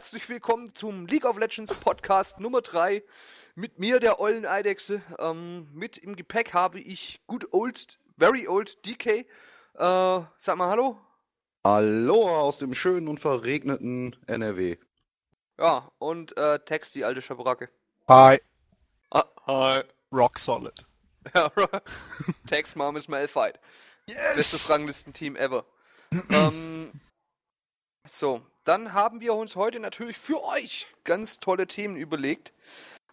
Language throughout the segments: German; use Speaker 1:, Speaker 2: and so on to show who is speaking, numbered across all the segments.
Speaker 1: Herzlich willkommen zum League of Legends Podcast Nummer 3. Mit mir, der ollen Eidechse. Ähm, mit im Gepäck habe ich good old, very old DK. Äh, sag mal Hallo.
Speaker 2: Hallo aus dem schönen und verregneten NRW.
Speaker 1: Ja, und äh, Tex, die alte Schabracke.
Speaker 3: Hi.
Speaker 1: Ah, hi.
Speaker 3: Rock solid.
Speaker 1: Ja, Tex Mom is Malfight. Bestes Ranglistenteam ever. ähm, so, dann haben wir uns heute natürlich für euch ganz tolle Themen überlegt.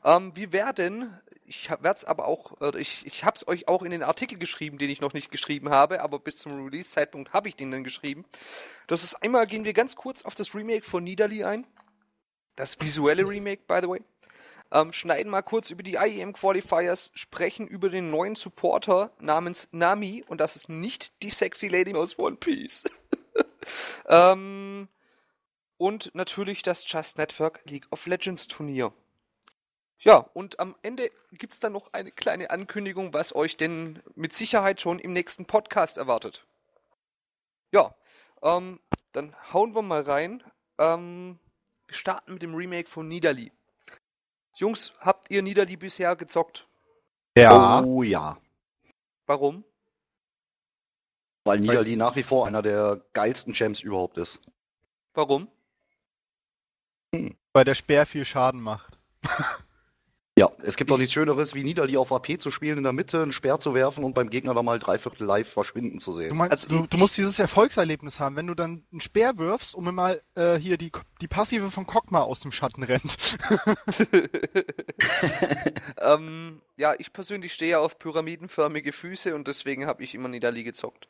Speaker 1: Ähm, wir werden, ich werde es aber auch, äh, ich, ich habe es euch auch in den Artikel geschrieben, den ich noch nicht geschrieben habe, aber bis zum Release-Zeitpunkt habe ich den dann geschrieben. Das ist einmal, gehen wir ganz kurz auf das Remake von Nidalee ein. Das visuelle Remake, by the way. Ähm, schneiden mal kurz über die IEM Qualifiers, sprechen über den neuen Supporter namens Nami und das ist nicht die sexy Lady aus One Piece. ähm, und natürlich das Just Network League of Legends Turnier. Ja, und am Ende gibt's dann noch eine kleine Ankündigung, was euch denn mit Sicherheit schon im nächsten Podcast erwartet. Ja, ähm, dann hauen wir mal rein. Ähm, wir starten mit dem Remake von Nidalee. Jungs, habt ihr Nidalee bisher gezockt?
Speaker 3: Ja.
Speaker 2: Oh ja.
Speaker 1: Warum?
Speaker 2: Weil Nidalee nach wie vor einer der geilsten Champs überhaupt ist.
Speaker 1: Warum?
Speaker 3: Weil der Speer viel Schaden macht.
Speaker 2: Ja, es gibt doch nichts Schöneres, wie Nidalee auf AP zu spielen, in der Mitte einen Speer zu werfen und beim Gegner dann mal dreiviertel live verschwinden zu
Speaker 3: Du,
Speaker 2: sehen.
Speaker 3: meinst,
Speaker 1: Also
Speaker 3: du, du musst dieses Erfolgserlebnis haben, wenn du dann einen Speer wirfst und mir mal äh, hier die, die Passive von Kokma aus dem Schatten rennt.
Speaker 1: ähm, ja, ich persönlich stehe auf pyramidenförmige Füße und deswegen habe ich immer Nidalee gezockt.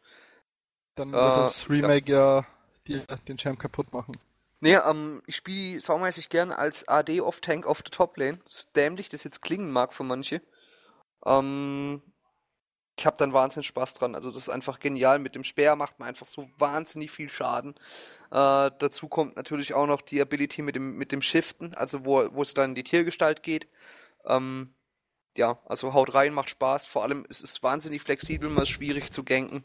Speaker 3: Dann
Speaker 1: Äh,
Speaker 3: wird das Remake ja, die, den Champ kaputt machen.
Speaker 1: Nee, ähm, ich spiele saumäßig gern als AD off Tank auf der Top Lane. So dämlich das jetzt klingen mag für manche. Ähm, ich habe dann wahnsinnig Spaß dran. Also das ist einfach genial. Mit dem Speer macht man einfach so wahnsinnig viel Schaden. Äh, dazu kommt natürlich auch noch die Ability mit dem, mit dem Shiften, also wo, wo es dann in die Tiergestalt geht. Ähm, ja, also haut rein, macht Spaß. Vor allem es ist wahnsinnig flexibel, man ist schwierig zu ganken.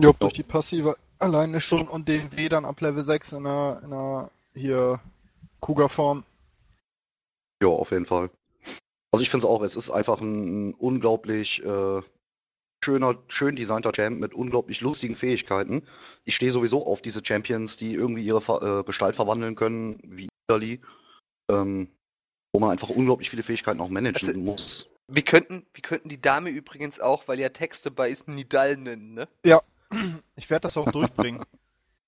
Speaker 3: Jo, durch die Passive alleine schon und den W dann ab Level 6 in einer, in einer hier Kuga-Form.
Speaker 2: Ja, auf jeden Fall. Also ich finde es auch, es ist einfach ein, unglaublich äh, schöner, schön designter Champ mit unglaublich lustigen Fähigkeiten. Ich stehe sowieso auf diese Champions, die irgendwie ihre Ver äh, Gestalt verwandeln können, wie Nidalee, ähm, wo man einfach unglaublich viele Fähigkeiten auch managen
Speaker 1: Also-
Speaker 2: muss.
Speaker 1: Wir könnten, wir könnten die Dame übrigens auch, weil ja Text dabei ist, Nidal nennen, ne?
Speaker 3: Ich werde das auch durchbringen.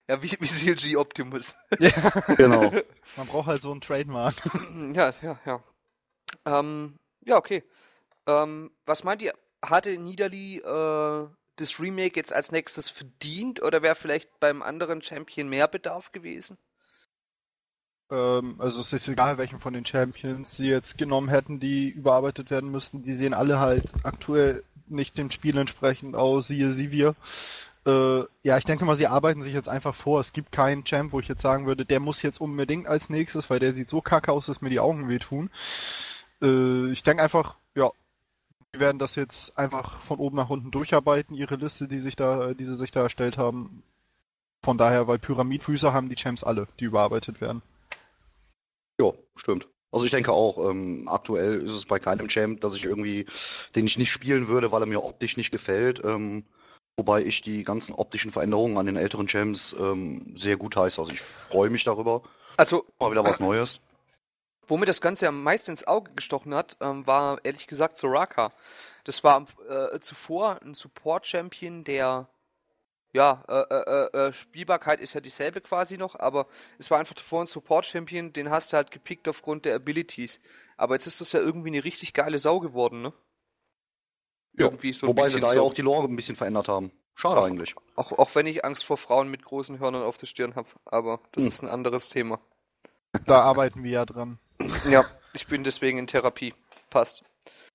Speaker 1: Ja, wie, wie CLG Optimus.
Speaker 3: ja,
Speaker 2: Genau.
Speaker 3: man braucht halt so einen Trademark.
Speaker 1: ja, ja, ja. Ähm, ja, okay. Ähm, was meint ihr? Hatte Nidalee äh, das Remake jetzt als nächstes verdient oder wäre vielleicht beim anderen Champion mehr Bedarf gewesen?
Speaker 3: Ähm, also es ist egal, welchen von den Champions sie jetzt genommen hätten, die überarbeitet werden müssten. Die sehen alle halt aktuell nicht dem Spiel entsprechend aus, siehe Sivir. Äh, ja, ich denke mal, sie arbeiten sich jetzt einfach vor. Es gibt keinen Champ, wo ich jetzt sagen würde, der muss jetzt unbedingt als nächstes, weil der sieht so kacke aus, dass mir die Augen wehtun. Äh, ich denke einfach, ja, die werden das jetzt einfach von oben nach unten durcharbeiten, ihre Liste, die sich da, die sie sich da erstellt haben. Von daher, weil Pyramidfüße haben die Champs alle, die überarbeitet werden.
Speaker 2: Ja, stimmt. Also ich denke auch, ähm, aktuell ist es bei keinem Champ, dass ich irgendwie, den ich nicht spielen würde, weil er mir optisch nicht gefällt. Ähm, wobei ich die ganzen optischen Veränderungen an den älteren Champs ähm, sehr gut heiße. Also ich freue mich darüber.
Speaker 1: Also,
Speaker 2: Mal wieder was Neues.
Speaker 1: wo mir das Ganze am meisten ins Auge gestochen hat, ähm, war ehrlich gesagt Soraka. Das war äh, zuvor ein Support-Champion, der ja, äh, äh, äh, Spielbarkeit ist ja dieselbe quasi noch, aber es war einfach davor ein Support-Champion, den hast du halt gepickt aufgrund der Abilities. Aber jetzt ist das ja irgendwie eine richtig geile Sau geworden, ne?
Speaker 2: Ja,
Speaker 1: Irgendwie so
Speaker 2: wobei sie da ja
Speaker 1: so.
Speaker 2: auch die Lore ein bisschen verändert haben. Schade
Speaker 1: Ach.
Speaker 2: eigentlich.
Speaker 1: Auch, auch wenn ich Angst vor Frauen mit großen Hörnern auf der Stirn habe, aber das
Speaker 2: Hm.
Speaker 1: ist ein anderes Thema.
Speaker 3: Da arbeiten wir ja dran.
Speaker 1: Ja, ich bin deswegen in Therapie. Passt.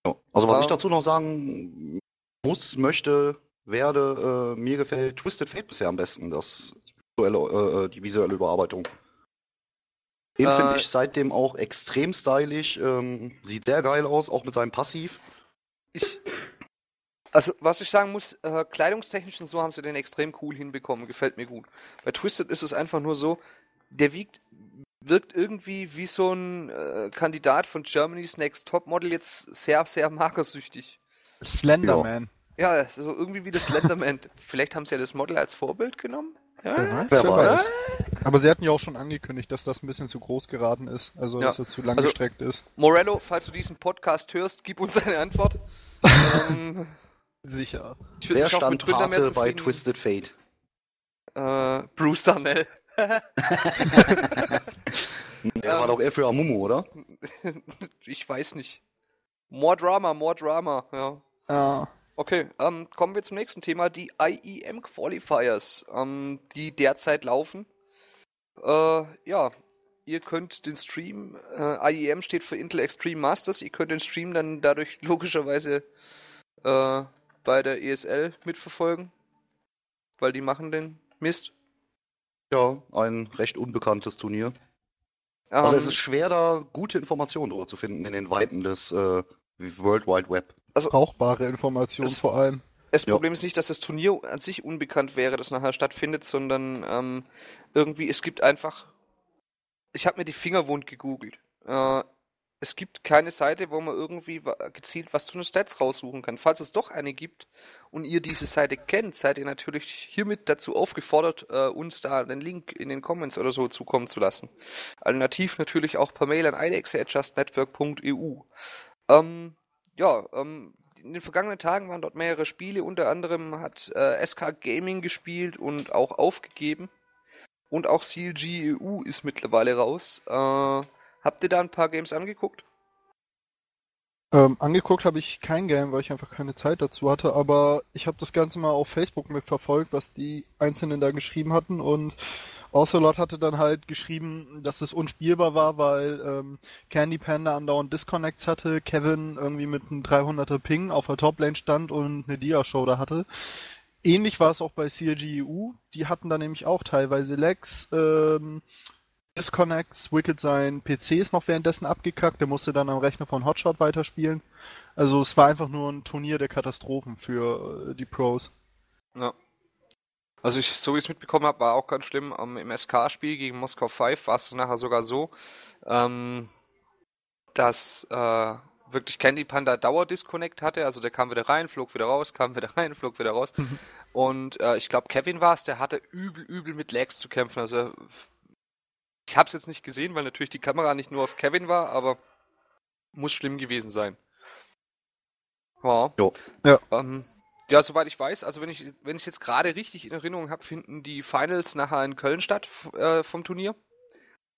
Speaker 2: Ja. Also was
Speaker 1: Ah.
Speaker 2: ich dazu noch sagen muss, möchte, werde, äh, mir gefällt Twisted Fate bisher am besten, das visuelle, äh, die visuelle Überarbeitung. Den
Speaker 1: Äh,
Speaker 2: finde ich seitdem auch extrem stylisch, ähm, sieht sehr geil aus, auch mit seinem Passiv.
Speaker 1: Ich, also, was ich sagen muss, äh, kleidungstechnisch und so haben sie den extrem cool hinbekommen. Gefällt mir gut. Bei Twisted ist es einfach nur so, der wiegt wirkt irgendwie wie so ein äh, Kandidat von Germany's Next Topmodel jetzt sehr, sehr magersüchtig.
Speaker 3: Slenderman.
Speaker 1: Ja, so irgendwie wie das Slenderman. Vielleicht haben sie ja das Model als Vorbild genommen? Ja?
Speaker 3: Wer weiß,
Speaker 2: Wer
Speaker 3: wer
Speaker 2: weiß.
Speaker 3: weiß. Aber sie hatten ja auch schon angekündigt, dass das ein bisschen zu groß geraten ist. Also,
Speaker 1: Ja.
Speaker 3: dass er zu lang
Speaker 1: Also-
Speaker 3: gestreckt ist.
Speaker 1: Morello, falls du diesen Podcast hörst, gib uns eine Antwort. ähm,
Speaker 3: Sicher.
Speaker 2: Wer stand Pate bei. Twisted Fate?
Speaker 1: Äh, Bruce Darnell.
Speaker 2: Der war doch eher für Amumu, oder?
Speaker 1: ich weiß nicht. More Drama, more Drama, ja.
Speaker 3: Ja.
Speaker 1: Okay, ähm, kommen wir zum nächsten Thema, die IEM Qualifiers, ähm, die derzeit laufen. Äh, ja, ihr könnt den Stream, äh, IEM steht für Intel Extreme Masters, ihr könnt den Stream dann dadurch logischerweise äh, bei der ESL mitverfolgen, weil die machen den Mist.
Speaker 2: Ja, ein recht unbekanntes Turnier. Also
Speaker 1: Ähm,
Speaker 2: es ist schwer, da gute Informationen drüber zu finden in den Weiten des äh, World Wide Web.
Speaker 3: Brauchbare Informationen
Speaker 1: Es-
Speaker 3: vor allem.
Speaker 1: Das
Speaker 2: Ja.
Speaker 1: Problem ist nicht, dass das Turnier an sich unbekannt wäre, das nachher stattfindet, sondern ähm, irgendwie, es gibt einfach. Ich habe mir die Finger wund gegoogelt. Äh, es gibt keine Seite, wo man irgendwie gezielt was zu den Stats raussuchen kann. Falls es doch eine gibt und ihr diese Seite kennt, seid ihr natürlich hiermit dazu aufgefordert, äh, uns da den Link in den Comments oder so zukommen zu lassen. Alternativ natürlich auch per Mail an idex.justnetwork.eu. Ähm, ja, ähm, in den vergangenen Tagen waren dort mehrere Spiele, unter anderem hat äh, SK Gaming gespielt und auch aufgegeben. Und auch CLG EU ist mittlerweile raus. Äh, habt ihr da ein paar Games angeguckt?
Speaker 3: Ähm, angeguckt habe ich kein Game, weil ich einfach keine Zeit dazu hatte, aber ich habe das Ganze mal auf Facebook mitverfolgt, was die Einzelnen da geschrieben hatten und Ocelot hatte dann halt geschrieben, dass es unspielbar war, weil ähm, Candy Panda andauernd Disconnects hatte, Kevin irgendwie mit einem 300er Ping auf der Toplane stand und eine Dia-Show da hatte. Ähnlich war es auch bei CLG EU, die hatten da nämlich auch teilweise Lags, ähm, Disconnects, Wicked sein PC ist noch währenddessen abgekackt, der musste dann am Rechner von Hotshot weiterspielen. Also es war einfach nur ein Turnier der Katastrophen für äh, die Pros.
Speaker 1: Ja. Also ich, so wie ich es mitbekommen habe, war auch ganz schlimm. Ähm, Im SK-Spiel gegen Moskau 5 war es nachher sogar so, ähm, dass äh, wirklich Candy Panda Dauer-Disconnect hatte. Also der kam wieder rein, flog wieder raus, kam wieder rein, flog wieder raus. Und äh, ich glaube, Kevin war es, der hatte übel, übel mit Lags zu kämpfen. Also ich habe es jetzt nicht gesehen, weil natürlich die Kamera nicht nur auf Kevin war, aber muss schlimm gewesen sein. Ja.
Speaker 2: Jo.
Speaker 3: Ja.
Speaker 1: Ähm, ja, soweit ich weiß, also wenn ich wenn ich jetzt gerade richtig in Erinnerung habe, finden die Finals nachher in Köln statt äh, vom Turnier.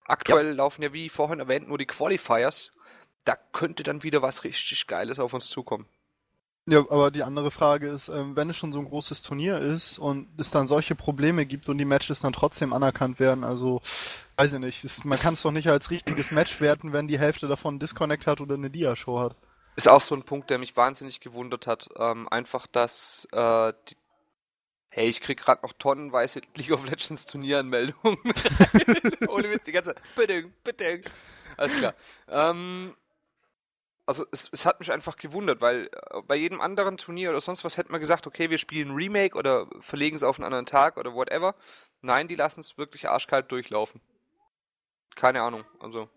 Speaker 1: Aktuell laufen ja wie vorhin erwähnt nur die Qualifiers. Da könnte dann wieder was richtig Geiles auf uns zukommen.
Speaker 3: Ja, aber die andere Frage ist, ähm, wenn es schon so ein großes Turnier ist und es dann solche Probleme gibt und die Matches dann trotzdem anerkannt werden, also weiß ich nicht, man kann es doch nicht als richtiges Match werten, wenn die Hälfte davon einen Disconnect hat oder eine Dia-Show hat.
Speaker 1: Ist auch so ein Punkt, der mich wahnsinnig gewundert hat. Ähm, einfach, dass äh, die Hey, ich krieg gerade noch tonnenweise League of Legends Turnieranmeldungen. rein. Ohne Witz, die ganze Zeit. Bitte, bitte. Alles klar. Ähm, also es, es hat mich einfach gewundert, weil äh, bei jedem anderen Turnier oder sonst was hätte man gesagt, okay, wir spielen Remake oder verlegen es auf einen anderen Tag oder whatever. Nein, die lassen es wirklich arschkalt durchlaufen. Keine Ahnung, also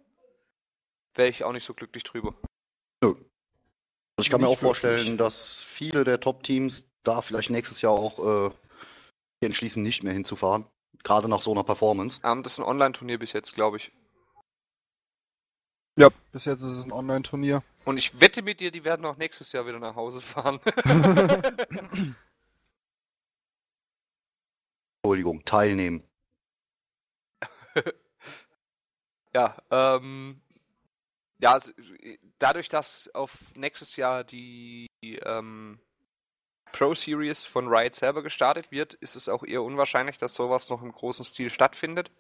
Speaker 1: wäre ich auch nicht so glücklich drüber.
Speaker 2: Also ich kann mir auch vorstellen,
Speaker 3: wirklich.
Speaker 2: dass viele der Top-Teams da vielleicht nächstes Jahr auch äh, entschließen, nicht mehr hinzufahren. Gerade nach so einer Performance.
Speaker 1: Ähm, das ist ein Online-Turnier bis jetzt, glaube ich.
Speaker 3: Ja, bis jetzt ist es ein Online-Turnier.
Speaker 1: Und ich wette mit dir, die werden auch nächstes Jahr wieder nach Hause fahren.
Speaker 2: Entschuldigung, teilnehmen.
Speaker 1: ja, ähm, ja, also, äh, dadurch, dass auf nächstes Jahr die ähm, Pro Series von Riot selber gestartet wird, ist es auch eher unwahrscheinlich, dass sowas noch im großen Stil stattfindet.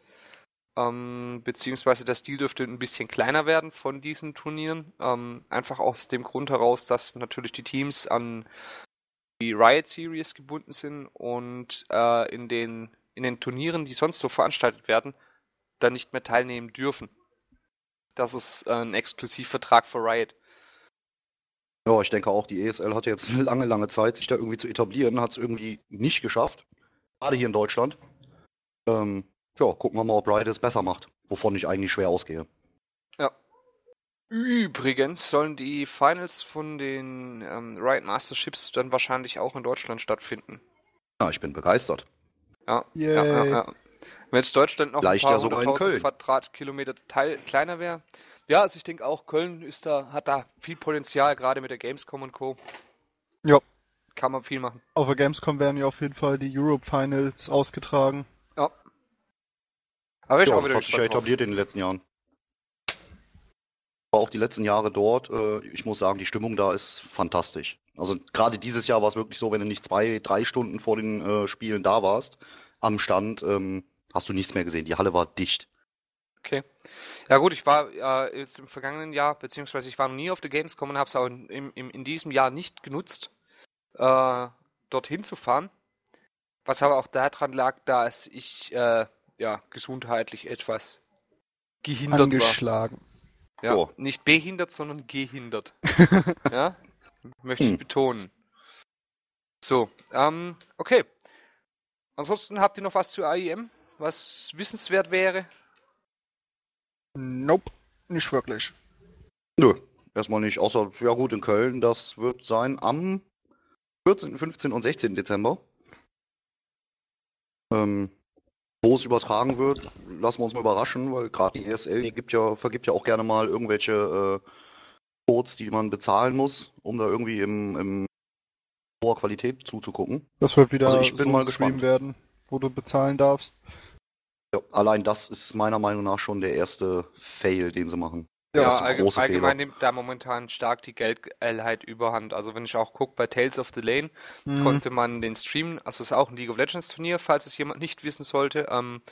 Speaker 1: Ähm, beziehungsweise der Stil dürfte ein bisschen kleiner werden von diesen Turnieren. Ähm, einfach aus dem Grund heraus, dass natürlich die Teams an die Riot Series gebunden sind und äh, in den in den Turnieren, die sonst so veranstaltet werden, dann nicht mehr teilnehmen dürfen. Das ist äh, ein Exklusivvertrag für Riot.
Speaker 2: Ja, ich denke auch, die ESL hatte jetzt eine lange, lange Zeit, sich da irgendwie zu etablieren, hat es irgendwie nicht geschafft. Gerade hier in Deutschland. Ähm, ja, gucken wir mal, ob Riot es besser macht, wovon ich eigentlich schwer ausgehe.
Speaker 1: Ja. Übrigens sollen die Finals von den ähm, Riot Masterships dann wahrscheinlich auch in Deutschland stattfinden.
Speaker 2: Ja, ich bin begeistert.
Speaker 1: Ja, ja, ja,
Speaker 3: Yay.
Speaker 1: ja. Wenn jetzt Deutschland noch ein paar
Speaker 2: ja
Speaker 1: hunderttausend. Quadratkilometer teil kleiner wäre. Ja, also ich denke auch, Köln ist da, hat da viel Potenzial, gerade mit der Gamescom und Co.
Speaker 3: Ja.
Speaker 1: Kann man viel machen.
Speaker 3: Auf der Gamescom werden ja auf jeden Fall die Europe Finals ausgetragen.
Speaker 1: Ja. Aber ich
Speaker 2: Ja,
Speaker 1: auch
Speaker 2: das
Speaker 1: wieder
Speaker 2: hat sich ja
Speaker 1: drauf.
Speaker 2: etabliert in den letzten Jahren. War auch die letzten Jahre dort. Äh, ich muss sagen, die Stimmung da ist fantastisch. Also gerade dieses Jahr war es wirklich so, wenn du nicht zwei, drei Stunden vor den äh, Spielen da warst, am Stand, ähm, hast du nichts mehr gesehen. Die Halle war dicht.
Speaker 1: Okay. Ja gut, ich war äh, jetzt im vergangenen Jahr, beziehungsweise ich war noch nie auf der Gamescom und habe es auch in, im, in diesem Jahr nicht genutzt, äh, dorthin zu fahren. Was aber auch daran lag, dass ich äh, ja gesundheitlich etwas gehindert war.
Speaker 3: Angeschlagen.
Speaker 1: Ja,
Speaker 2: Oh.
Speaker 1: nicht behindert, sondern gehindert. ja, möchte ich
Speaker 2: Hm.
Speaker 1: betonen. So, ähm, okay. Ansonsten habt ihr noch was zu AIM, was wissenswert wäre?
Speaker 3: Nope, nicht wirklich.
Speaker 2: Nö, erstmal nicht. Außer, ja gut, in Köln, das wird sein am 14., 15. und 16. Dezember. Ähm, wo es übertragen wird, lassen wir uns mal überraschen, weil gerade die ESL, die gibt ja, vergibt ja auch gerne mal irgendwelche äh, Codes, die man bezahlen muss, um da irgendwie im, im hoher Qualität zuzugucken.
Speaker 3: Das wird wieder
Speaker 2: Also ich bin
Speaker 3: so
Speaker 2: mal gespannt.
Speaker 3: werden, wo du bezahlen darfst.
Speaker 2: Ja, allein das ist meiner Meinung nach schon der erste Fail, den sie machen.
Speaker 1: Ja, allgemein
Speaker 2: Fehler.
Speaker 1: nimmt da momentan stark die Geldgeilheit überhand. Also wenn ich auch gucke, bei Tales of the Lane
Speaker 3: Hm,
Speaker 1: konnte man den Stream, also es ist auch ein League of Legends Turnier, falls es jemand nicht wissen sollte, ähm,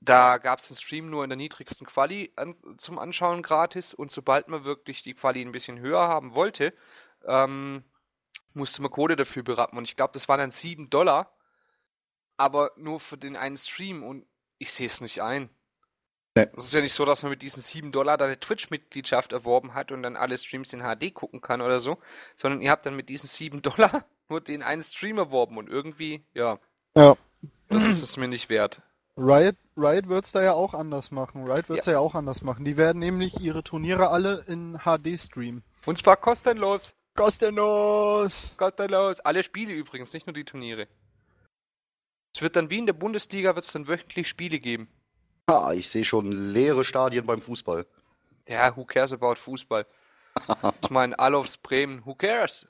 Speaker 1: da gab es den Stream nur in der niedrigsten Quali an, zum Anschauen gratis und sobald man wirklich die Quali ein bisschen höher haben wollte, ähm, musste man Kohle dafür berappen und ich glaube, das waren dann 7 Dollar, aber nur für den einen Stream und ich sehe es nicht ein.
Speaker 2: Nee.
Speaker 1: Es ist ja nicht so, dass man mit diesen 7 Dollar da eine Twitch-Mitgliedschaft erworben hat und dann alle Streams in HD gucken kann oder so, sondern ihr habt dann mit diesen 7 Dollar nur den einen Stream erworben und irgendwie, ja,
Speaker 3: Ja.
Speaker 1: das ist es mir nicht wert.
Speaker 3: Riot, Riot wird's da ja auch anders machen. Riot wird's
Speaker 1: Ja.
Speaker 3: ja. ja auch anders machen. Die werden nämlich ihre Turniere alle in HD streamen.
Speaker 1: Und zwar kostenlos.
Speaker 3: Kostenlos!
Speaker 1: Kostenlos. Alle Spiele übrigens, nicht nur die Turniere. Es wird dann wie in der Bundesliga, wird es dann wöchentlich Spiele geben.
Speaker 2: Ah, ich sehe schon leere Stadien beim Fußball.
Speaker 1: Ja, who cares about Fußball? Ich meine, Alofs Bremen, who cares?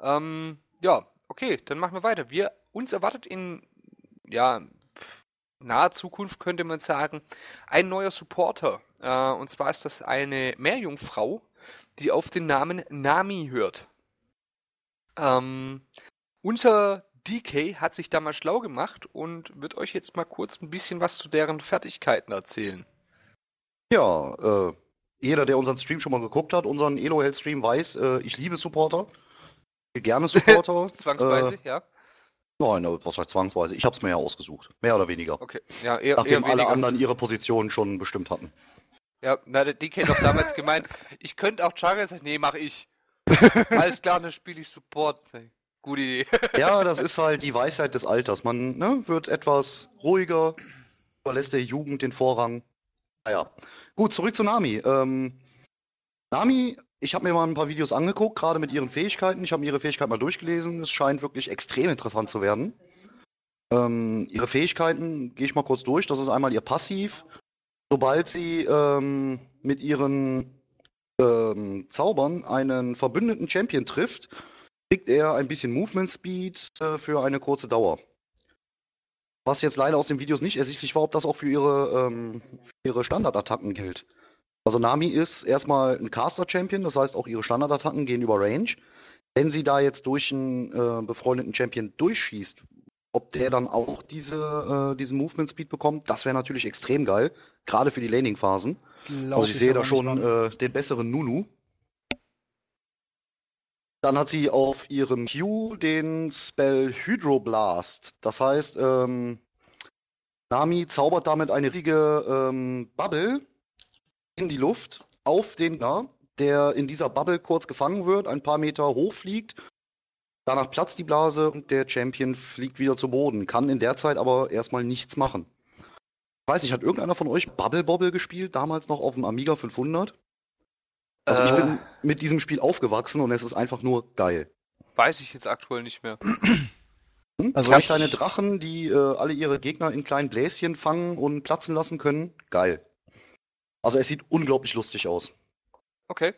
Speaker 1: Ähm, ja, okay, dann machen wir weiter. Wir, uns erwartet in, ja, naher Zukunft könnte man sagen, ein neuer Supporter. Äh, und zwar ist das eine Meerjungfrau, die auf den Namen Nami hört. Ähm, unser DK hat sich da mal schlau gemacht und wird euch jetzt mal kurz ein bisschen was zu deren Fertigkeiten erzählen.
Speaker 2: Ja, äh, jeder, der unseren Stream schon mal geguckt hat, unseren Elo Hell Stream weiß, äh, ich liebe Supporter. Ich gerne Supporter.
Speaker 1: Zwangsweise,
Speaker 2: Äh,
Speaker 1: ja.
Speaker 2: nein, äh, was heißt zwangsweise? Ich habe es mir ja ausgesucht. Mehr oder weniger.
Speaker 1: Okay. Ja, eher,
Speaker 2: Nachdem
Speaker 1: eher
Speaker 2: alle anderen ihre Position schon bestimmt hatten.
Speaker 1: Ja, na, der DK hat doch damals gemeint, ich könnte auch sein. Nee, mach ich. Alles klar, dann spiele ich Support. Hey, Gute Idee.
Speaker 2: Ja, das ist halt die Weisheit des Alters. Man ne, wird etwas ruhiger, überlässt der Jugend den Vorrang. Naja. Gut, zurück zu Nami. Ähm, Nami, ich habe mir mal ein paar Videos angeguckt, gerade mit ihren Fähigkeiten. Ich habe mir ihre Fähigkeiten mal durchgelesen. Es scheint wirklich extrem interessant zu werden. Ähm, ihre Fähigkeiten gehe ich mal kurz durch. Das ist einmal ihr Passiv. Sobald sie ähm, mit ihren ähm, Zaubern einen verbündeten Champion trifft, kriegt er ein bisschen Movement Speed äh, für eine kurze Dauer. Was jetzt leider aus den Videos nicht ersichtlich war, ob das auch für ihre, ähm, für ihre Standardattacken gilt. Also Nami ist erstmal ein Caster-Champion, das heißt auch ihre Standardattacken gehen über Range. Wenn sie da jetzt durch einen äh, befreundeten Champion durchschießt, ob der dann auch diese, äh, diesen Movement Speed bekommt, das wäre natürlich extrem geil, gerade für die Laning-Phasen. Also ich sehe da schon äh, den besseren Nunu. Dann hat sie auf ihrem Q den Spell Hydroblast. Das heißt, ähm, Nami zaubert damit eine riesige ähm, Bubble in die Luft auf den Gegner, der in dieser Bubble kurz gefangen wird, ein paar Meter hoch fliegt, Danach platzt die Blase und der Champion fliegt wieder zu Boden, kann in der Zeit aber erstmal nichts machen. Ich weiß nicht, hat irgendeiner von euch Bubble Bobble gespielt, damals noch auf dem Amiga 500? Also ich
Speaker 1: Äh.
Speaker 2: bin mit diesem Spiel aufgewachsen und es ist einfach nur geil.
Speaker 1: Weiß ich jetzt aktuell nicht mehr.
Speaker 2: Hm?
Speaker 3: Also
Speaker 2: Zwei
Speaker 3: ich-
Speaker 2: kleine Drachen, die äh, alle ihre Gegner in kleinen Bläschen fangen und platzen lassen können. Geil. Also es sieht unglaublich lustig aus.
Speaker 1: Okay.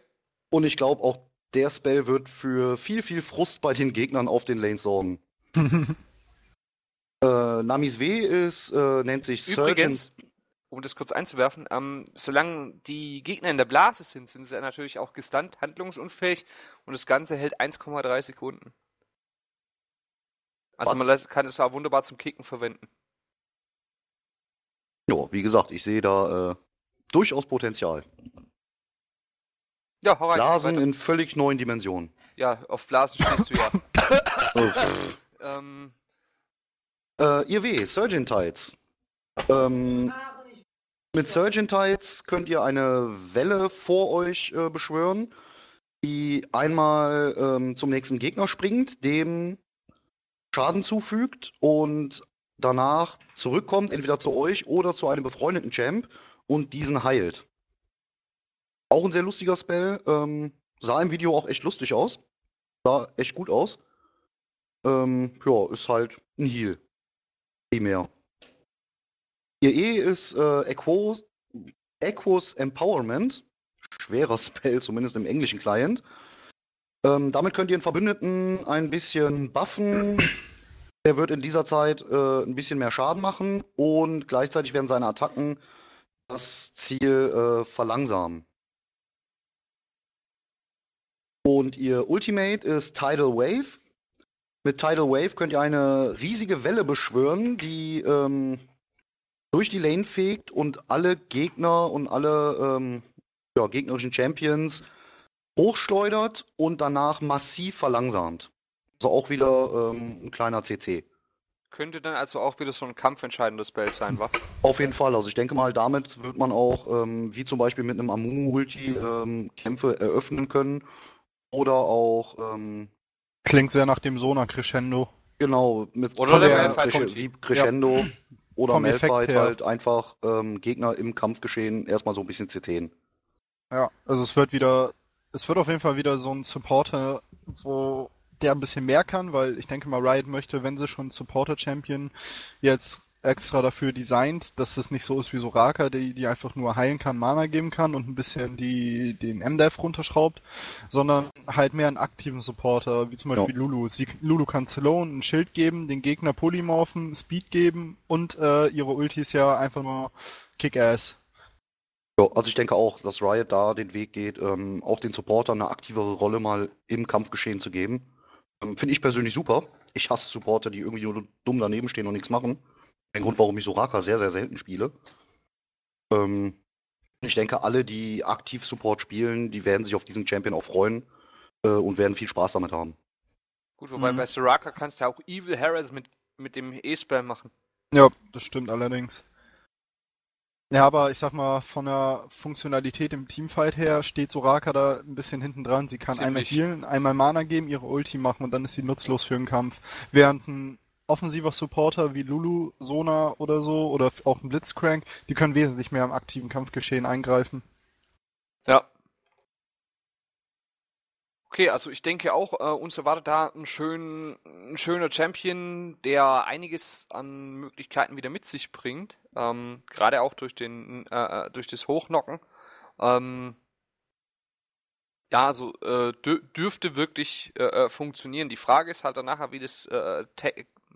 Speaker 2: Und ich glaube auch, der Spell wird für viel, viel Frust bei den Gegnern auf den Lanes sorgen. Äh, Namis W ist, äh, nennt sich Surgeon.
Speaker 1: Um das kurz einzuwerfen, ähm, solange die Gegner in der Blase sind, sind sie natürlich auch gestunt, handlungsunfähig und das Ganze hält 1,3 Sekunden. Also man kann es auch wunderbar zum Kicken verwenden.
Speaker 2: Ja, wie gesagt, ich sehe da äh, durchaus Potenzial.
Speaker 1: Ja, hau rein.
Speaker 2: Blasen
Speaker 1: weiter.
Speaker 2: in völlig neuen Dimensionen.
Speaker 1: Ja, auf Blasen stehst du ja.
Speaker 2: Oh,
Speaker 1: ähm,
Speaker 2: Äh, ihr W, Surgeon Tides. Ähm, mit Surgeon Tides könnt ihr eine Welle vor euch äh, beschwören, die einmal ähm, zum nächsten Gegner springt, dem Schaden zufügt und danach zurückkommt, entweder zu euch oder zu einem befreundeten Champ und diesen heilt. Auch ein sehr lustiger Spell. Ähm, sah im Video auch echt lustig aus. Sah echt gut aus. Ähm, ja, ist halt ein Heal. Primär. Ihr E ist äh, Equo, Equos Empowerment. Schwerer Spell, zumindest im englischen Client. Ähm, damit könnt ihr den Verbündeten ein bisschen buffen. Der wird in dieser Zeit äh, ein bisschen mehr Schaden machen und gleichzeitig werden seine Attacken das Ziel äh, verlangsamen. Und ihr Ultimate ist Tidal Wave. Mit Tidal Wave könnt ihr eine riesige Welle beschwören, die ähm, durch die Lane fegt und alle Gegner und alle ähm, ja, gegnerischen Champions hochschleudert und danach massiv verlangsamt. Also auch wieder ähm, ein kleiner CC.
Speaker 1: könnte dann also auch wieder so ein kampfentscheidendes Spell sein, wa?
Speaker 2: Auf jeden Fall. Also ich denke mal, damit wird man auch, ähm, wie zum Beispiel mit einem Amumu-Ulti, ähm, Kämpfe eröffnen können. Oder auch, ähm,
Speaker 3: Klingt sehr nach dem Sona Crescendo.
Speaker 2: genau, mit
Speaker 1: Oder der
Speaker 3: der-
Speaker 2: Crescendo oder
Speaker 3: Vom Effekt
Speaker 2: Malphite
Speaker 3: her.
Speaker 2: halt einfach ähm, Gegner im Kampfgeschehen erstmal so ein bisschen CTen.
Speaker 3: Ja, also es wird wieder, es wird auf jeden Fall wieder so ein Supporter, wo der ein bisschen mehr kann, weil ich denke mal, Riot möchte, wenn sie schon Supporter-Champion jetzt extra dafür designt, dass es nicht so ist wie Soraka, die, die einfach nur heilen kann, Mana geben kann und ein bisschen die, den MDEF runterschraubt, sondern halt mehr einen aktiven Supporter, wie zum Beispiel Lulu. Sie, Lulu kann Sloan ein Schild geben, den Gegner Polymorphen, Speed geben und äh, ihre Ulti ist ja einfach nur Kick-Ass.
Speaker 2: Ja, also ich denke auch, dass Riot da den Weg geht, ähm, auch den Supportern eine aktivere Rolle mal im Kampfgeschehen zu geben. Ähm, Finde ich persönlich super. Ich hasse Supporter, die irgendwie nur dumm daneben stehen und nichts machen. Ein Grund, warum ich Soraka sehr, sehr selten spiele. Ähm, ich denke, alle, die aktiv Support spielen, die werden sich auf diesen Champion auch freuen äh, und werden viel Spaß damit haben.
Speaker 1: Gut, wobei
Speaker 3: Mhm.
Speaker 1: bei Soraka kannst du ja auch Evil Harris mit, mit dem E-Spell machen.
Speaker 3: Ja, das stimmt allerdings. Ja, aber ich sag mal, von der Funktionalität im Teamfight her steht Soraka da ein bisschen hinten dran. Sie kann einmal
Speaker 1: Ziemlich.
Speaker 3: healen, einmal Mana geben, ihre Ulti machen und dann ist sie nutzlos für den Kampf. Während ein offensiver Supporter wie Lulu, Sona oder so, oder auch ein Blitzcrank, die können wesentlich mehr im aktiven Kampfgeschehen eingreifen.
Speaker 1: Ja. Okay, also ich denke auch, äh, uns erwartet da ein, schön, ein schöner Champion, der einiges an Möglichkeiten wieder mit sich bringt. Ähm, gerade auch durch den, äh, äh, durch das Hochnocken. Ähm, ja, also äh, dür dürfte wirklich äh, äh, funktionieren. Die Frage ist halt dann nachher, wie das äh,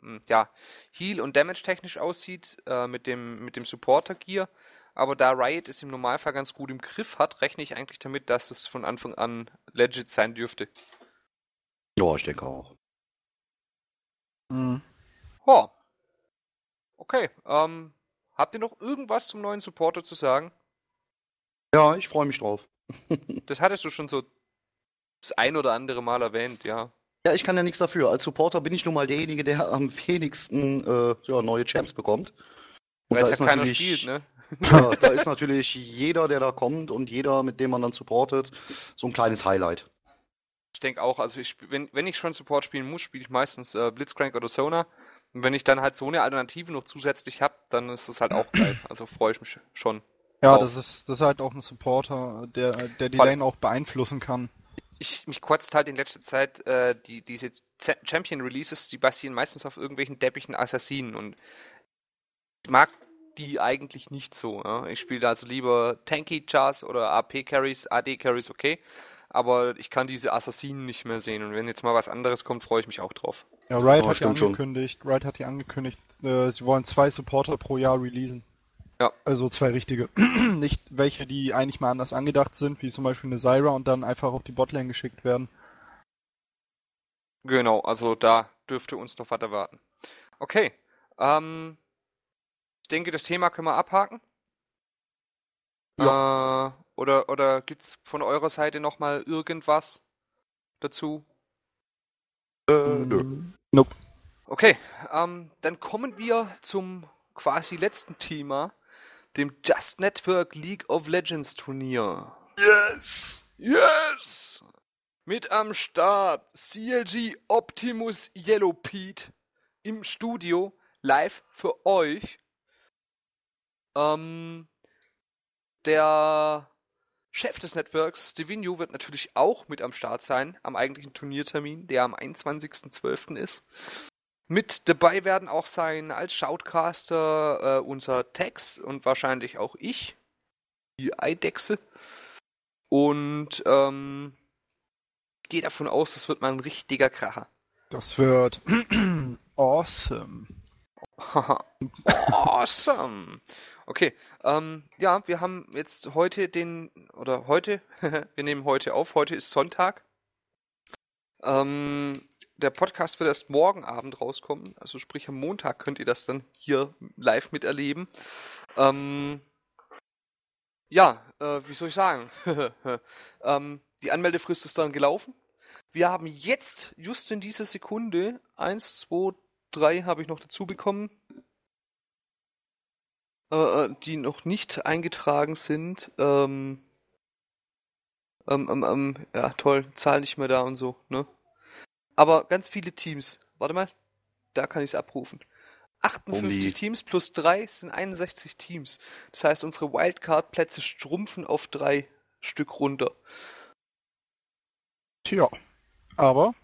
Speaker 1: te- m, ja, Heal- und Damage-technisch aussieht äh, mit dem, mit dem Supporter-Gear. Aber da Riot es im Normalfall ganz gut im Griff hat, rechne ich eigentlich damit, dass es von Anfang an legit sein dürfte.
Speaker 2: Ja, ich denke auch.
Speaker 3: Mhm.
Speaker 1: Oh. Okay. Ähm, habt ihr noch irgendwas zum neuen Supporter zu sagen?
Speaker 2: Ja, ich freue mich drauf.
Speaker 1: Das hattest du schon so das ein oder andere Mal erwähnt, ja.
Speaker 2: Ja, ich kann ja nichts dafür. Als Supporter bin ich nun mal derjenige, der am wenigsten äh, ja, neue Champs bekommt. Und
Speaker 1: Weil
Speaker 2: da
Speaker 1: es
Speaker 2: ist
Speaker 1: ja keiner spielt, ne?
Speaker 2: Ja, da ist natürlich jeder, der da kommt und jeder, mit dem man dann supportet, so ein kleines Highlight.
Speaker 1: Ich denke auch, also ich, wenn, wenn ich schon Support spielen muss, spiele ich meistens äh, Blitzcrank oder Sona. Und wenn ich dann halt so eine Alternative noch zusätzlich habe, dann ist es halt auch geil. Also freue ich mich schon.
Speaker 3: Ja, drauf. das ist, das ist halt auch ein Supporter, der, der die Lane auch beeinflussen kann.
Speaker 1: Ich, mich kotzt halt in letzter Zeit äh, die, diese Champion Releases, die basieren meistens auf irgendwelchen deppigen Assassinen und ich mag die eigentlich nicht so. Ja? Ich spiele also lieber Tanky Chars oder AP Carries, AD Carries, okay. Aber ich kann diese Assassinen nicht mehr sehen und wenn jetzt mal was anderes kommt, freue ich mich auch drauf.
Speaker 3: Ja, Riot oh, hat ja angekündigt, Riot hat ja angekündigt, äh, sie wollen zwei Supporter pro Jahr releasen. Ja. Also zwei richtige. nicht welche, die eigentlich mal anders angedacht sind, wie zum Beispiel eine Zyra und dann einfach auf die Botlane geschickt werden.
Speaker 1: Genau, also da dürfte uns noch was erwarten. Okay. Ähm, ich denke, das Thema können wir abhaken. Ja. Äh, oder oder gibt es von eurer Seite nochmal irgendwas dazu?
Speaker 2: Äh, nö.
Speaker 3: Nope.
Speaker 1: Okay, ähm, dann kommen wir zum quasi letzten Thema, dem Just Network League of Legends Turnier.
Speaker 2: Yes!
Speaker 1: Yes! Mit am Start CLG Optimus Yellow Pete im Studio live für euch. Ähm, der Chef des Networks, Stevenio, wird natürlich auch mit am Start sein am eigentlichen Turniertermin, der am 21.12. ist. Mit dabei werden auch sein als Shoutcaster äh, unser Tex und wahrscheinlich auch ich, die Eidechse. Und ähm, gehe davon aus, das wird mal ein richtiger Kracher.
Speaker 3: Das wird awesome.
Speaker 1: awesome. Okay, ähm, ja, wir haben jetzt heute den, oder heute, wir nehmen heute auf, heute ist Sonntag. Ähm, der Podcast wird erst morgen Abend rauskommen, also sprich am Montag könnt ihr das dann hier live miterleben. Ähm, ja, äh, wie soll ich sagen? ähm, die Anmeldefrist ist dann gelaufen. Wir haben jetzt, just in dieser Sekunde, eins, zwei, drei habe ich noch dazu bekommen, äh, äh, die noch nicht eingetragen sind. Ähm, ähm, ähm, ähm, ja, toll, Zahl nicht mehr da und so, ne? Aber ganz viele Teams. Warte mal, da kann ich es abrufen. 58 Teams plus 3 sind 61 Teams. Das heißt, unsere Wildcard-Plätze strumpfen auf drei Stück runter.
Speaker 3: Tja, aber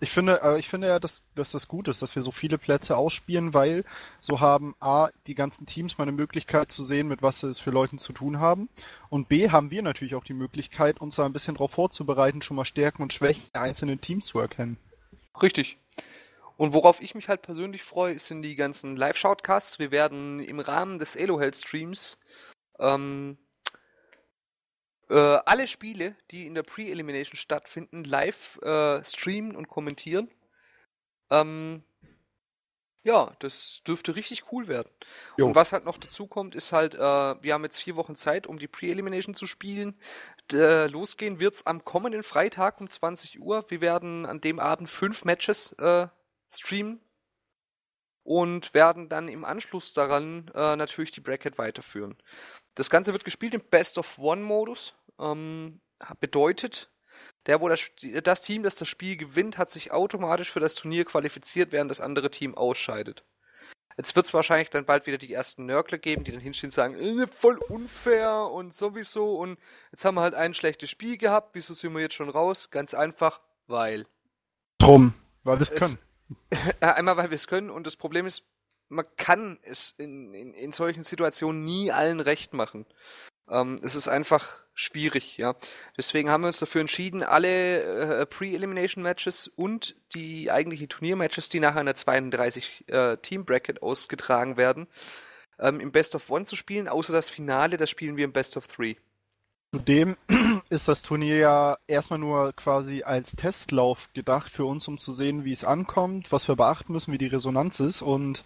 Speaker 3: ich finde, äh, ich finde ja, dass, dass das gut ist, dass wir so viele Plätze ausspielen, weil so haben A, die ganzen Teams mal eine Möglichkeit zu sehen, mit was sie es für Leuten zu tun haben. Und B, haben wir natürlich auch die Möglichkeit, uns da ein bisschen drauf vorzubereiten, schon mal Stärken und Schwächen der einzelnen Teams zu erkennen.
Speaker 1: Richtig. Und worauf ich mich halt persönlich freue, sind die ganzen Live-Shoutcasts. Wir werden im Rahmen des Elo-Held-Streams ähm, äh, alle Spiele, die in der Pre-Elimination stattfinden, live äh, streamen und kommentieren. Ähm, ja, das dürfte richtig cool werden. Jo. Und was halt noch dazu kommt, ist halt, äh, wir haben jetzt vier Wochen Zeit, um die Pre-Elimination zu spielen. D losgehen wird's am kommenden Freitag um 20 Uhr. Wir werden an dem Abend fünf Matches äh, streamen und werden dann im Anschluss daran äh, natürlich die Bracket weiterführen. Das Ganze wird gespielt im Best of One Modus. Ähm, bedeutet, der, wo das, das Team, das das Spiel gewinnt, hat sich automatisch für das Turnier qualifiziert, während das andere Team ausscheidet. Jetzt wird es wahrscheinlich dann bald wieder die ersten Nörgler geben, die dann hinstehen und sagen, äh, voll unfair und sowieso und jetzt haben wir halt ein schlechtes Spiel gehabt, wieso sind wir jetzt schon raus? Ganz einfach, weil.
Speaker 3: Drum, weil wir es können.
Speaker 1: Einmal, weil wir es können und das Problem ist, man kann es in, in, in solchen Situationen nie allen recht machen. Ähm, es ist einfach schwierig, ja. Deswegen haben wir uns dafür entschieden, alle äh, Pre-Elimination-Matches und die eigentlichen Turniermatches, die nachher in der 32 äh, ausgetragen werden, ähm, im Best of One zu spielen, außer das Finale, das spielen wir im Best of Three.
Speaker 3: Zudem ist das Turnier ja erstmal nur quasi als Testlauf gedacht für uns, um zu sehen, wie es ankommt, was wir beachten müssen, wie die Resonanz ist und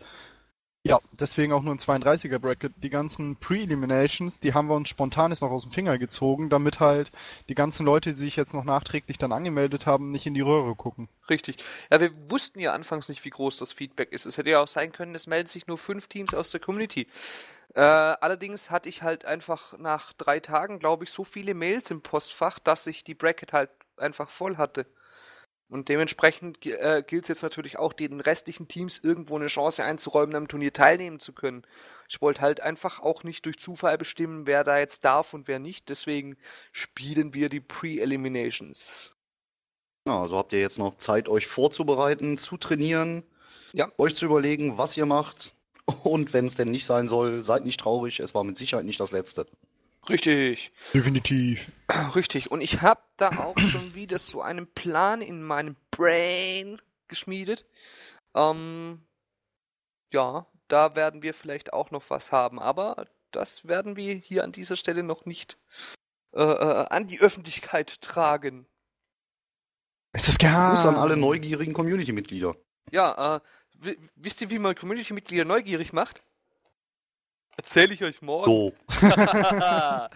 Speaker 3: ja, deswegen auch nur ein 32er Bracket. Die ganzen Pre-Eliminations, die haben wir uns spontan jetzt noch aus dem Finger gezogen, damit halt die ganzen Leute, die sich jetzt noch nachträglich dann angemeldet haben, nicht in die Röhre gucken.
Speaker 1: Richtig. Ja, wir wussten ja anfangs nicht, wie groß das Feedback ist. Es hätte ja auch sein können, es melden sich nur fünf Teams aus der Community. Äh, allerdings hatte ich halt einfach nach drei Tagen, glaube ich, so viele Mails im Postfach, dass ich die Bracket halt einfach voll hatte. Und dementsprechend äh, gilt es jetzt natürlich auch, den restlichen Teams irgendwo eine Chance einzuräumen, am Turnier teilnehmen zu können. Ich wollte halt einfach auch nicht durch Zufall bestimmen, wer da jetzt darf und wer nicht. Deswegen spielen wir die Pre-Eliminations.
Speaker 2: Ja, also habt ihr jetzt noch Zeit, euch vorzubereiten, zu trainieren,
Speaker 1: Ja.
Speaker 2: euch zu überlegen, was ihr macht. Und wenn es denn nicht sein soll, seid nicht traurig, es war mit Sicherheit nicht das letzte.
Speaker 1: Richtig.
Speaker 3: Definitiv.
Speaker 1: Richtig. Und ich habe da auch schon wieder so einen Plan in meinem Brain geschmiedet. Ähm, ja, da werden wir vielleicht auch noch was haben, aber das werden wir hier an dieser Stelle noch nicht äh, äh, an die Öffentlichkeit tragen.
Speaker 3: Es ist geheim.
Speaker 2: Gruß an alle neugierigen Community-Mitglieder.
Speaker 1: Ja, äh, wi- wisst ihr, wie man Community-Mitglieder neugierig macht? Erzähle ich euch morgen.
Speaker 2: So,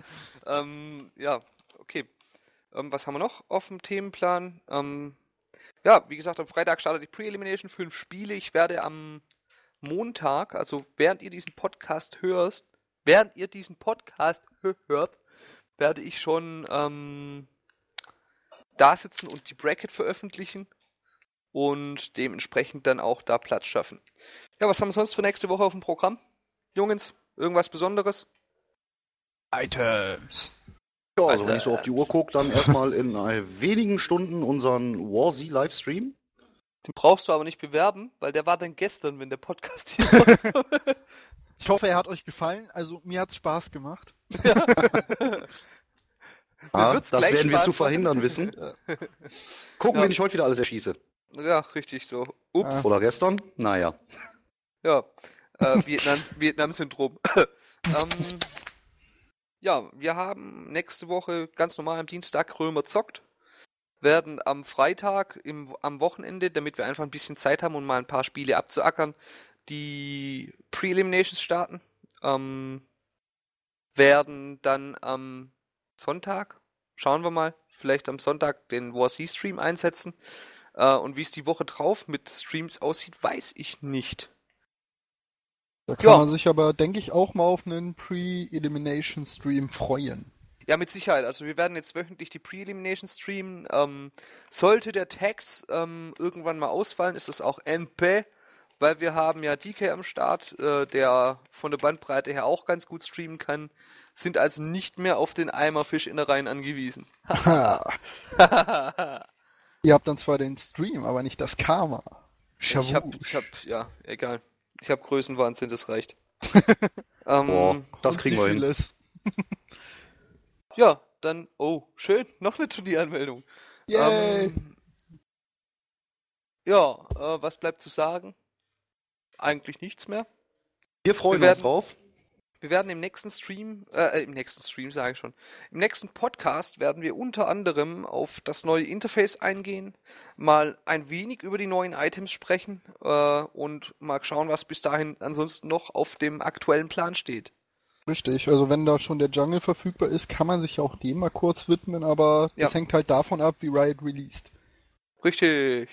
Speaker 1: ähm, ja, okay. Ähm, was haben wir noch auf dem Themenplan? Ähm, ja, wie gesagt, am Freitag startet die Pre-Elimination, fünf Spiele. Ich werde am Montag, also während ihr diesen Podcast hörst, während ihr diesen Podcast hört, werde ich schon ähm, da sitzen und die Bracket veröffentlichen und dementsprechend dann auch da Platz schaffen. Ja, was haben wir sonst für nächste Woche auf dem Programm? Jungens, irgendwas Besonderes?
Speaker 3: Items.
Speaker 2: ja, also wenn ich so auf die Uhr gucke, dann erstmal in äh, wenigen Stunden unseren Warzy-Livestream.
Speaker 1: Den brauchst du aber nicht bewerben, weil der war dann gestern, wenn der Podcast hier rauskommt.
Speaker 3: Ich hoffe, er hat euch gefallen. Also, mir hat's Spaß gemacht.
Speaker 2: Ja,
Speaker 1: wird's
Speaker 2: das werden wir
Speaker 1: Spaß
Speaker 2: zu
Speaker 1: machen.
Speaker 2: verhindern wissen. Gucken,
Speaker 1: Ja.
Speaker 2: wen ich heute wieder alles erschieße.
Speaker 1: ja, richtig so. Ups.
Speaker 2: Oder gestern? Naja.
Speaker 1: Ja. Äh, Vietnams, Vietnam-Syndrom. ähm, ja, wir haben nächste Woche ganz normal am Dienstag Römer zockt. Werden am Freitag im, am Wochenende, damit wir einfach ein bisschen Zeit haben, um mal ein paar Spiele abzuackern, die Pre-Eliminations starten. Ähm, werden dann am Sonntag, schauen wir mal, vielleicht am Sonntag den War C-Stream einsetzen. Äh, und wie es die Woche drauf mit Streams aussieht, weiß ich nicht.
Speaker 3: Da kann
Speaker 1: Ja.
Speaker 3: man sich aber, denke ich, auch mal auf einen Pre-Elimination-Stream freuen.
Speaker 1: Ja, mit Sicherheit. Also wir werden jetzt wöchentlich die Pre-Elimination streamen. Ähm, sollte der Tax ähm, irgendwann mal ausfallen, ist das auch MP, weil wir haben ja DK am Start, äh, der von der Bandbreite her auch ganz gut streamen kann, sind also nicht mehr auf den Eimerfisch Innereien angewiesen.
Speaker 3: Ihr habt dann zwar den Stream, aber nicht das Karma.
Speaker 1: Ich hab, ich hab, ja, egal. Ich hab Größenwahnsinn, das reicht. ähm,
Speaker 2: Boah, das kriegen wir hin.
Speaker 1: Ja, dann, oh, schön, noch eine Turnieranmeldung.
Speaker 3: Yay!
Speaker 1: Ähm, ja, äh, was bleibt zu sagen? Eigentlich nichts mehr.
Speaker 2: Wir freuen
Speaker 1: Wir
Speaker 2: uns
Speaker 1: werden-
Speaker 2: drauf.
Speaker 1: Wir werden im nächsten Stream, äh, im nächsten Stream sage ich schon, im nächsten Podcast werden wir unter anderem auf das neue Interface eingehen, mal ein wenig über die neuen Items sprechen äh, und mal schauen, was bis dahin ansonsten noch auf dem aktuellen Plan steht.
Speaker 3: Richtig, also wenn da schon der Jungle verfügbar ist, kann man sich auch dem mal kurz widmen, aber
Speaker 1: Ja.
Speaker 3: das hängt halt davon ab, wie Riot released.
Speaker 1: Richtig.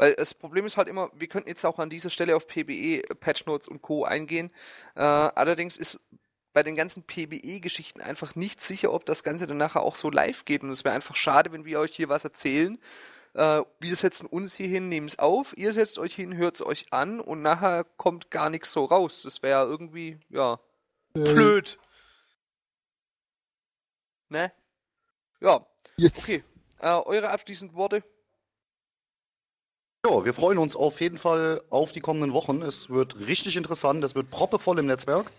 Speaker 1: Weil das Problem ist halt immer, wir könnten jetzt auch an dieser Stelle auf PBE, Patch Notes und Co. eingehen. Äh, allerdings ist bei den ganzen PBE-Geschichten einfach nicht sicher, ob das Ganze dann nachher auch so live geht. Und es wäre einfach schade, wenn wir euch hier was erzählen. Äh, wir setzen uns hier hin, nehmen es auf, ihr setzt euch hin, hört es euch an und nachher kommt gar nichts so raus. Das wäre irgendwie, ja,
Speaker 3: Äh,
Speaker 1: blöd. Ne? Ja,
Speaker 3: Jetzt.
Speaker 1: okay. Äh, eure abschließenden Worte?
Speaker 2: Ja, wir freuen uns auf jeden Fall auf die kommenden Wochen. Es wird richtig interessant, es wird proppevoll im Netzwerk.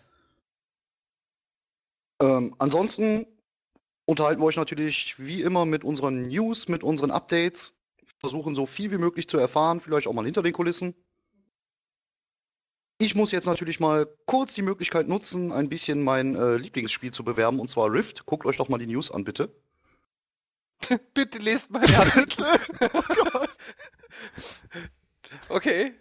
Speaker 2: Ähm, ansonsten unterhalten wir euch natürlich wie immer mit unseren News, mit unseren Updates. Wir versuchen so viel wie möglich zu erfahren, vielleicht auch mal hinter den Kulissen. Ich muss jetzt natürlich mal kurz die Möglichkeit nutzen, ein bisschen mein äh, Lieblingsspiel zu bewerben, und zwar Rift. Guckt euch doch mal die News an, bitte.
Speaker 1: Bitte lest meine Artikel.
Speaker 3: Oh Gott.
Speaker 1: Okay.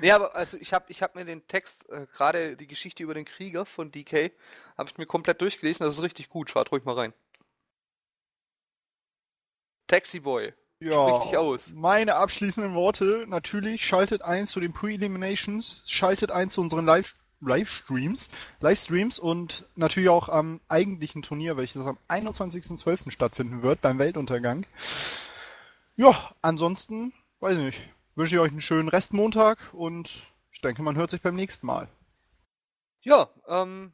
Speaker 1: Nee, aber also ich habe ich hab mir den Text, äh, gerade die Geschichte über den Krieger von DK, habe ich mir komplett durchgelesen. Das ist richtig gut. Schaut ruhig mal rein. Taxi Boy.
Speaker 3: Ja,
Speaker 1: Sprich dich aus.
Speaker 3: meine abschließenden Worte, natürlich, schaltet ein zu den Pre-Eliminations, schaltet ein zu unseren Live Livestreams, Livestreams und natürlich auch am eigentlichen Turnier, welches am 21.12. stattfinden wird, beim Weltuntergang. Ja, ansonsten, weiß ich nicht, wünsche ich euch einen schönen Restmontag und ich denke, man hört sich beim nächsten Mal.
Speaker 1: Ja, ähm,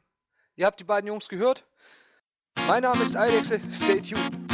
Speaker 1: ihr habt die beiden Jungs gehört. Mein Name ist Alexe, stay tuned.